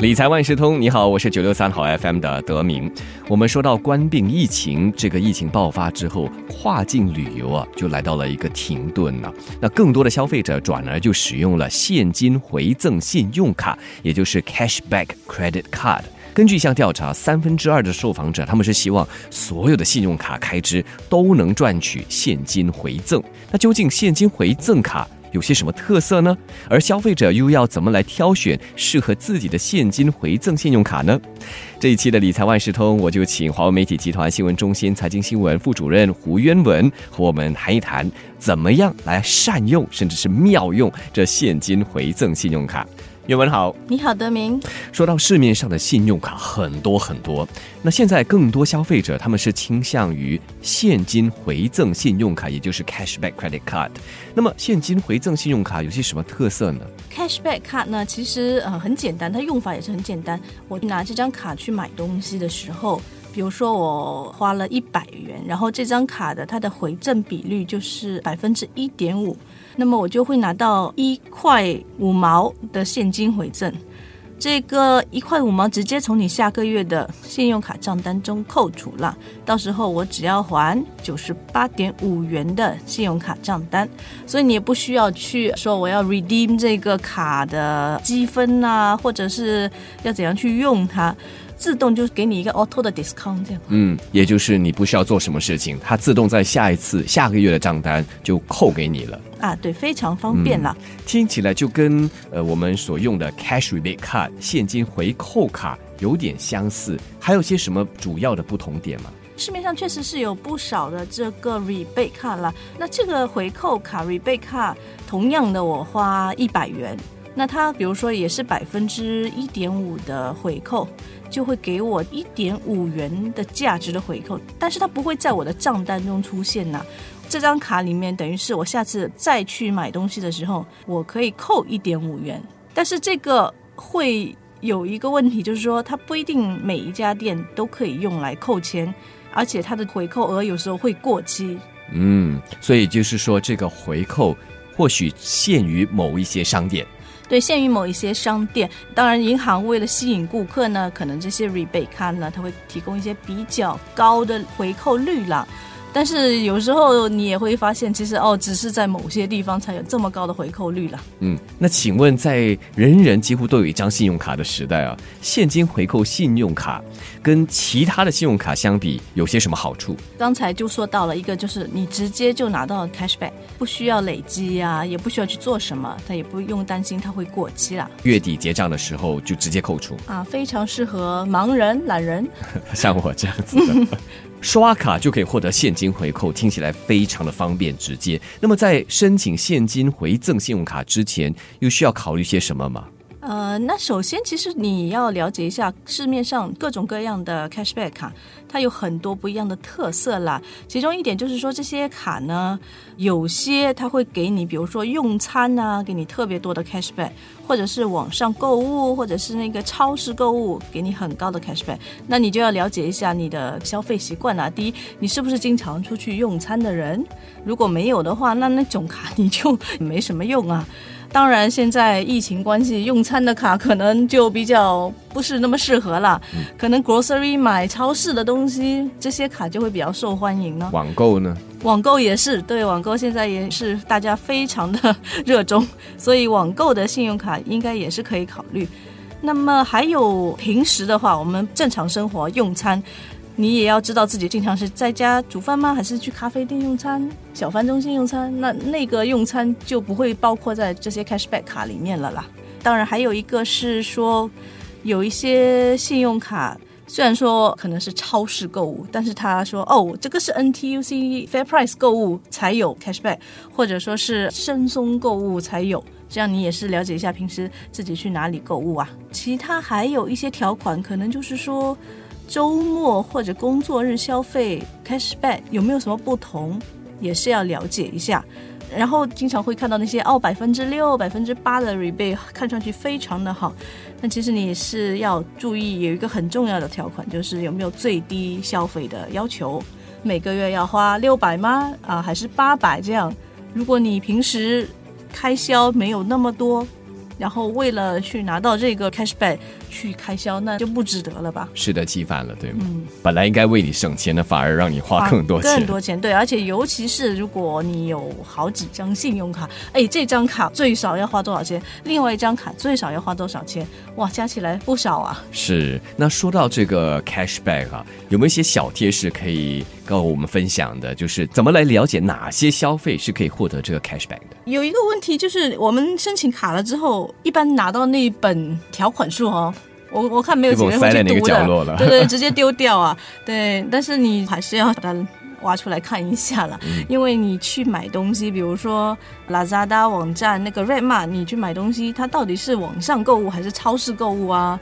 理财万事通，你好，我是九六三号 FM 的德明。我们说到关病疫情，这个疫情爆发之后，跨境旅游啊就来到了一个停顿了。那更多的消费者转而就使用了现金回赠信用卡，也就是 cashback credit card。根据一项调查，三分之二的受访者他们是希望所有的信用卡开支都能赚取现金回赠。那究竟现金回赠卡有些什么特色呢？而消费者又要怎么来挑选适合自己的现金回赠信用卡呢？这一期的理财万事通，我就请华为媒体集团新闻中心财经新闻副主任胡渊文和我们谈一谈，怎么样来善用甚至是妙用这现金回赠信用卡。岳文好，你好，德明。说到市面上的信用卡很多很多，那现在更多消费者他们是倾向于现金回赠信用卡，也就是 cashback credit card。那么现金回赠信用卡有些什么特色呢？cashback card 呢，其实呃很简单，它用法也是很简单。我拿这张卡去买东西的时候，比如说我花了一百元，然后这张卡的它的回赠比率就是百分之一点五。那么我就会拿到一块五毛的现金回赠，这个一块五毛直接从你下个月的信用卡账单中扣除了，到时候我只要还九十八点五元的信用卡账单，所以你也不需要去说我要 redeem 这个卡的积分啊，或者是要怎样去用它。自动就给你一个 auto 的 discount，这样。嗯，也就是你不需要做什么事情，它自动在下一次下个月的账单就扣给你了。啊，对，非常方便了。听起来就跟呃我们所用的 cash rebate card 现金回扣卡有点相似。还有些什么主要的不同点吗？市面上确实是有不少的这个 rebate card 了。那这个回扣卡 rebate card，同样的我花一百元。那它比如说也是百分之一点五的回扣，就会给我一点五元的价值的回扣，但是它不会在我的账单中出现呐。这张卡里面等于是我下次再去买东西的时候，我可以扣一点五元，但是这个会有一个问题，就是说它不一定每一家店都可以用来扣钱，而且它的回扣额有时候会过期。嗯，所以就是说这个回扣或许限于某一些商店。对，限于某一些商店，当然银行为了吸引顾客呢，可能这些 rebate 卡呢，它会提供一些比较高的回扣率了。但是有时候你也会发现，其实哦，只是在某些地方才有这么高的回扣率了。嗯，那请问，在人人几乎都有一张信用卡的时代啊，现金回扣信用卡跟其他的信用卡相比，有些什么好处？刚才就说到了一个，就是你直接就拿到 cashback，不需要累积呀，也不需要去做什么，它也不用担心它会过期了。月底结账的时候就直接扣除啊，非常适合盲人、懒人，像我这样子的。刷卡就可以获得现金回扣，听起来非常的方便直接。那么在申请现金回赠信用卡之前，又需要考虑些什么吗？呃，那首先，其实你要了解一下市面上各种各样的 cashback 卡，它有很多不一样的特色啦。其中一点就是说，这些卡呢，有些它会给你，比如说用餐啊，给你特别多的 cashback，或者是网上购物，或者是那个超市购物，给你很高的 cashback。那你就要了解一下你的消费习惯啊。第一，你是不是经常出去用餐的人？如果没有的话，那那种卡你就没什么用啊。当然，现在疫情关系，用餐的卡可能就比较不是那么适合了。可能 grocery 买超市的东西，这些卡就会比较受欢迎呢。网购呢？网购也是，对，网购现在也是大家非常的 热衷，所以网购的信用卡应该也是可以考虑。那么还有平时的话，我们正常生活用餐。你也要知道自己经常是在家煮饭吗？还是去咖啡店用餐、小贩中心用餐？那那个用餐就不会包括在这些 cashback 卡里面了啦。当然，还有一个是说，有一些信用卡虽然说可能是超市购物，但是他说哦，这个是 NTUC Fair Price 购物才有 cashback，或者说是深松购物才有。这样你也是了解一下平时自己去哪里购物啊。其他还有一些条款，可能就是说。周末或者工作日消费 cashback 有没有什么不同，也是要了解一下。然后经常会看到那些哦百分之六、百分之八的 rebate，看上去非常的好。但其实你是要注意有一个很重要的条款，就是有没有最低消费的要求，每个月要花六百吗？啊，还是八百这样？如果你平时开销没有那么多，然后为了去拿到这个 cashback 去开销，那就不值得了吧？适得其反了，对吗？嗯，本来应该为你省钱的，反而让你花更多钱。更多钱，对，而且尤其是如果你有好几张信用卡，哎，这张卡最少要花多少钱？另外一张卡最少要花多少钱？哇，加起来不少啊！是。那说到这个 cashback 啊，有没有一些小贴士可以跟我们分享的？就是怎么来了解哪些消费是可以获得这个 cashback 的？有一个问题就是，我们申请卡了之后，一般拿到那本条款书哦。我我看没有几个人会去读的，对对，直接丢掉啊，对。但是你还是要把它挖出来看一下了，因为你去买东西，比如说 Lazada 网站那个 Redmart，你去买东西，它到底是网上购物还是超市购物啊？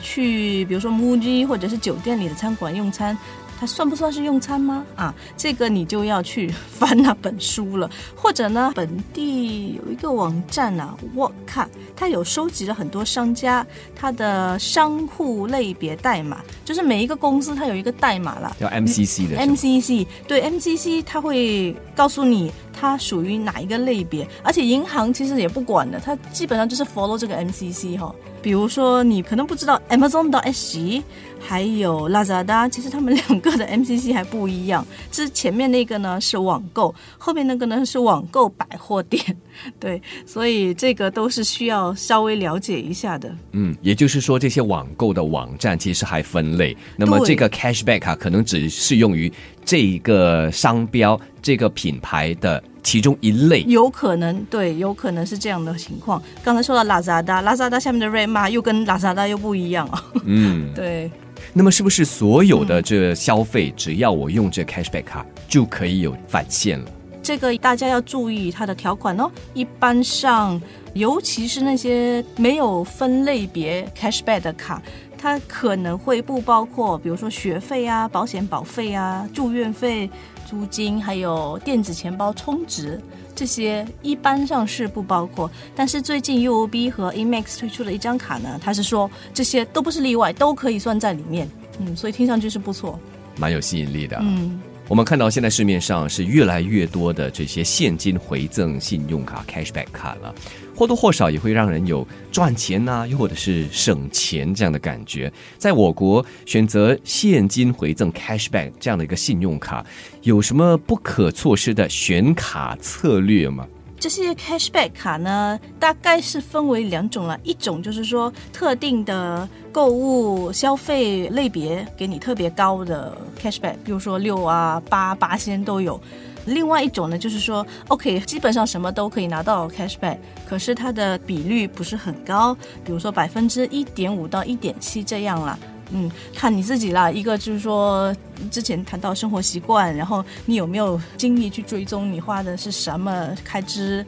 去比如说 Muji 或者是酒店里的餐馆用餐。它算不算是用餐吗？啊，这个你就要去 翻那本书了，或者呢，本地有一个网站啊，我看它有收集了很多商家它的商户类别代码，就是每一个公司它有一个代码了，叫 MCC 的 MCC，对 MCC 它会告诉你它属于哪一个类别，而且银行其实也不管的，它基本上就是 follow 这个 MCC 哈。比如说你可能不知道 Amazon 到 SG。还有 Lazada，其实他们两个的 MCC 还不一样。这前面那个呢是网购，后面那个呢是网购百货店。对，所以这个都是需要稍微了解一下的。嗯，也就是说，这些网购的网站其实还分类。那么这个 Cashback 啊，可能只适用于这一个商标、这个品牌的其中一类。有可能，对，有可能是这样的情况。刚才说到 Lazada，Lazada 下面的 Redmart 又跟 Lazada 又不一样啊。嗯，对。那么是不是所有的这消费，只要我用这 cashback 卡就可以有返现了？这个大家要注意它的条款哦。一般上，尤其是那些没有分类别 cashback 的卡，它可能会不包括，比如说学费啊、保险保费啊、住院费、租金，还有电子钱包充值。这些一般上是不包括，但是最近 UOB 和 Amex 推出了一张卡呢，它是说这些都不是例外，都可以算在里面。嗯，所以听上去是不错，蛮有吸引力的。嗯。我们看到现在市面上是越来越多的这些现金回赠信用卡 （cashback 卡）了，或多或少也会让人有赚钱呐，又或者是省钱这样的感觉。在我国选择现金回赠 （cashback） 这样的一个信用卡，有什么不可错失的选卡策略吗？这些 cashback 卡呢，大概是分为两种了，一种就是说特定的购物消费类别给你特别高的 cashback，比如说六啊、八、八仙都有；另外一种呢，就是说 OK，基本上什么都可以拿到 cashback，可是它的比率不是很高，比如说百分之一点五到一点七这样了。嗯，看你自己啦。一个就是说，之前谈到生活习惯，然后你有没有精力去追踪你花的是什么开支？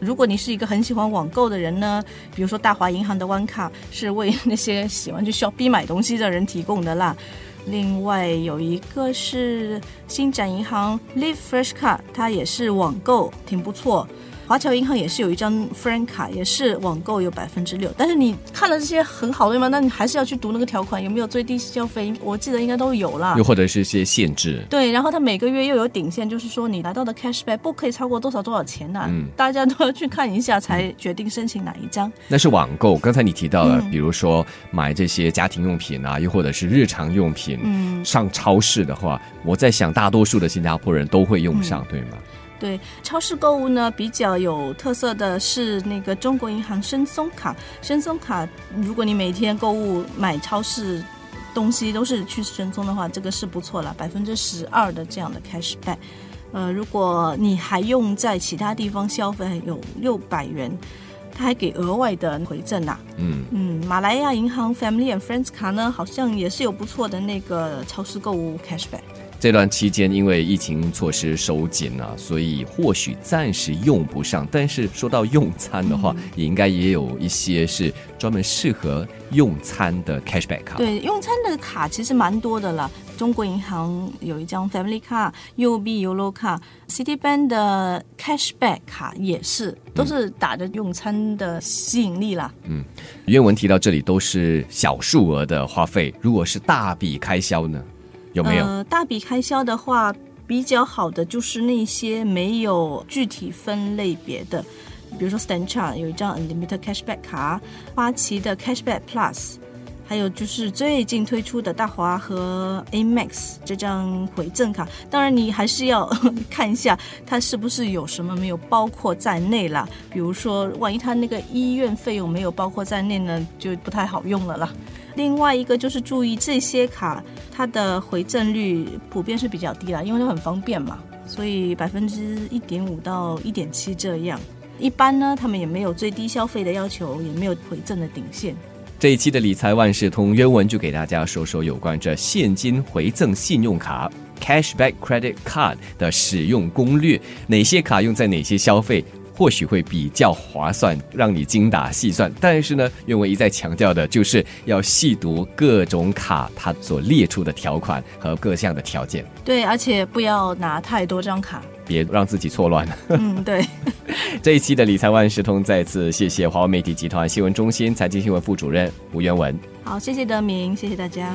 如果你是一个很喜欢网购的人呢，比如说大华银行的弯卡是为那些喜欢去 shopping 买东西的人提供的啦。另外有一个是新展银行 Live Fresh 卡，它也是网购，挺不错。华侨银行也是有一张 Friend 卡，也是网购有百分之六。但是你看了这些很好对吗？那你还是要去读那个条款，有没有最低消费？我记得应该都有啦。又或者是一些限制。对，然后它每个月又有顶限，就是说你拿到的 Cashback 不可以超过多少多少钱呐。嗯，大家都要去看一下才决定申请哪一张。那是网购，刚才你提到了，比如说买这些家庭用品啊，又或者是日常用品，嗯，上超市的话，我在想大多数的新加坡人都会用上，对吗？对超市购物呢，比较有特色的是那个中国银行申松卡。申松卡，如果你每天购物买超市东西都是去申松的话，这个是不错了，百分之十二的这样的 cashback。呃，如果你还用在其他地方消费，有六百元，他还给额外的回赠呐。嗯嗯，马来亚银行 Family and Friends 卡呢，好像也是有不错的那个超市购物 cashback。这段期间，因为疫情措施收紧啊，所以或许暂时用不上。但是说到用餐的话，也应该也有一些是专门适合用餐的 cashback 卡。对，用餐的卡其实蛮多的了。中国银行有一张 Family 卡，UOB Yolo 卡，Citibank 的 cashback 卡也是，都是打着用餐的吸引力啦。嗯，原文提到这里都是小数额的花费，如果是大笔开销呢？呃，大笔开销的话，比较好的就是那些没有具体分类别的，比如说 Stanchart 有一张 Unlimited Cashback 卡，花旗的 Cashback Plus。还有就是最近推出的大华和 Amex 这张回赠卡，当然你还是要 看一下它是不是有什么没有包括在内啦。比如说，万一它那个医院费用没有包括在内呢，就不太好用了啦。另外一个就是注意这些卡，它的回赠率普遍是比较低啦，因为它很方便嘛，所以百分之一点五到一点七这样。一般呢，他们也没有最低消费的要求，也没有回赠的顶线。这一期的理财万事通原文就给大家说说有关这现金回赠信用卡 （Cashback Credit Card） 的使用攻略，哪些卡用在哪些消费，或许会比较划算，让你精打细算。但是呢，原文一再强调的就是要细读各种卡它所列出的条款和各项的条件。对，而且不要拿太多张卡。别让自己错乱。嗯，对。这一期的理财万事通再次谢谢华为媒体集团新闻中心财经新闻副主任吴元文。好，谢谢德明，谢谢大家。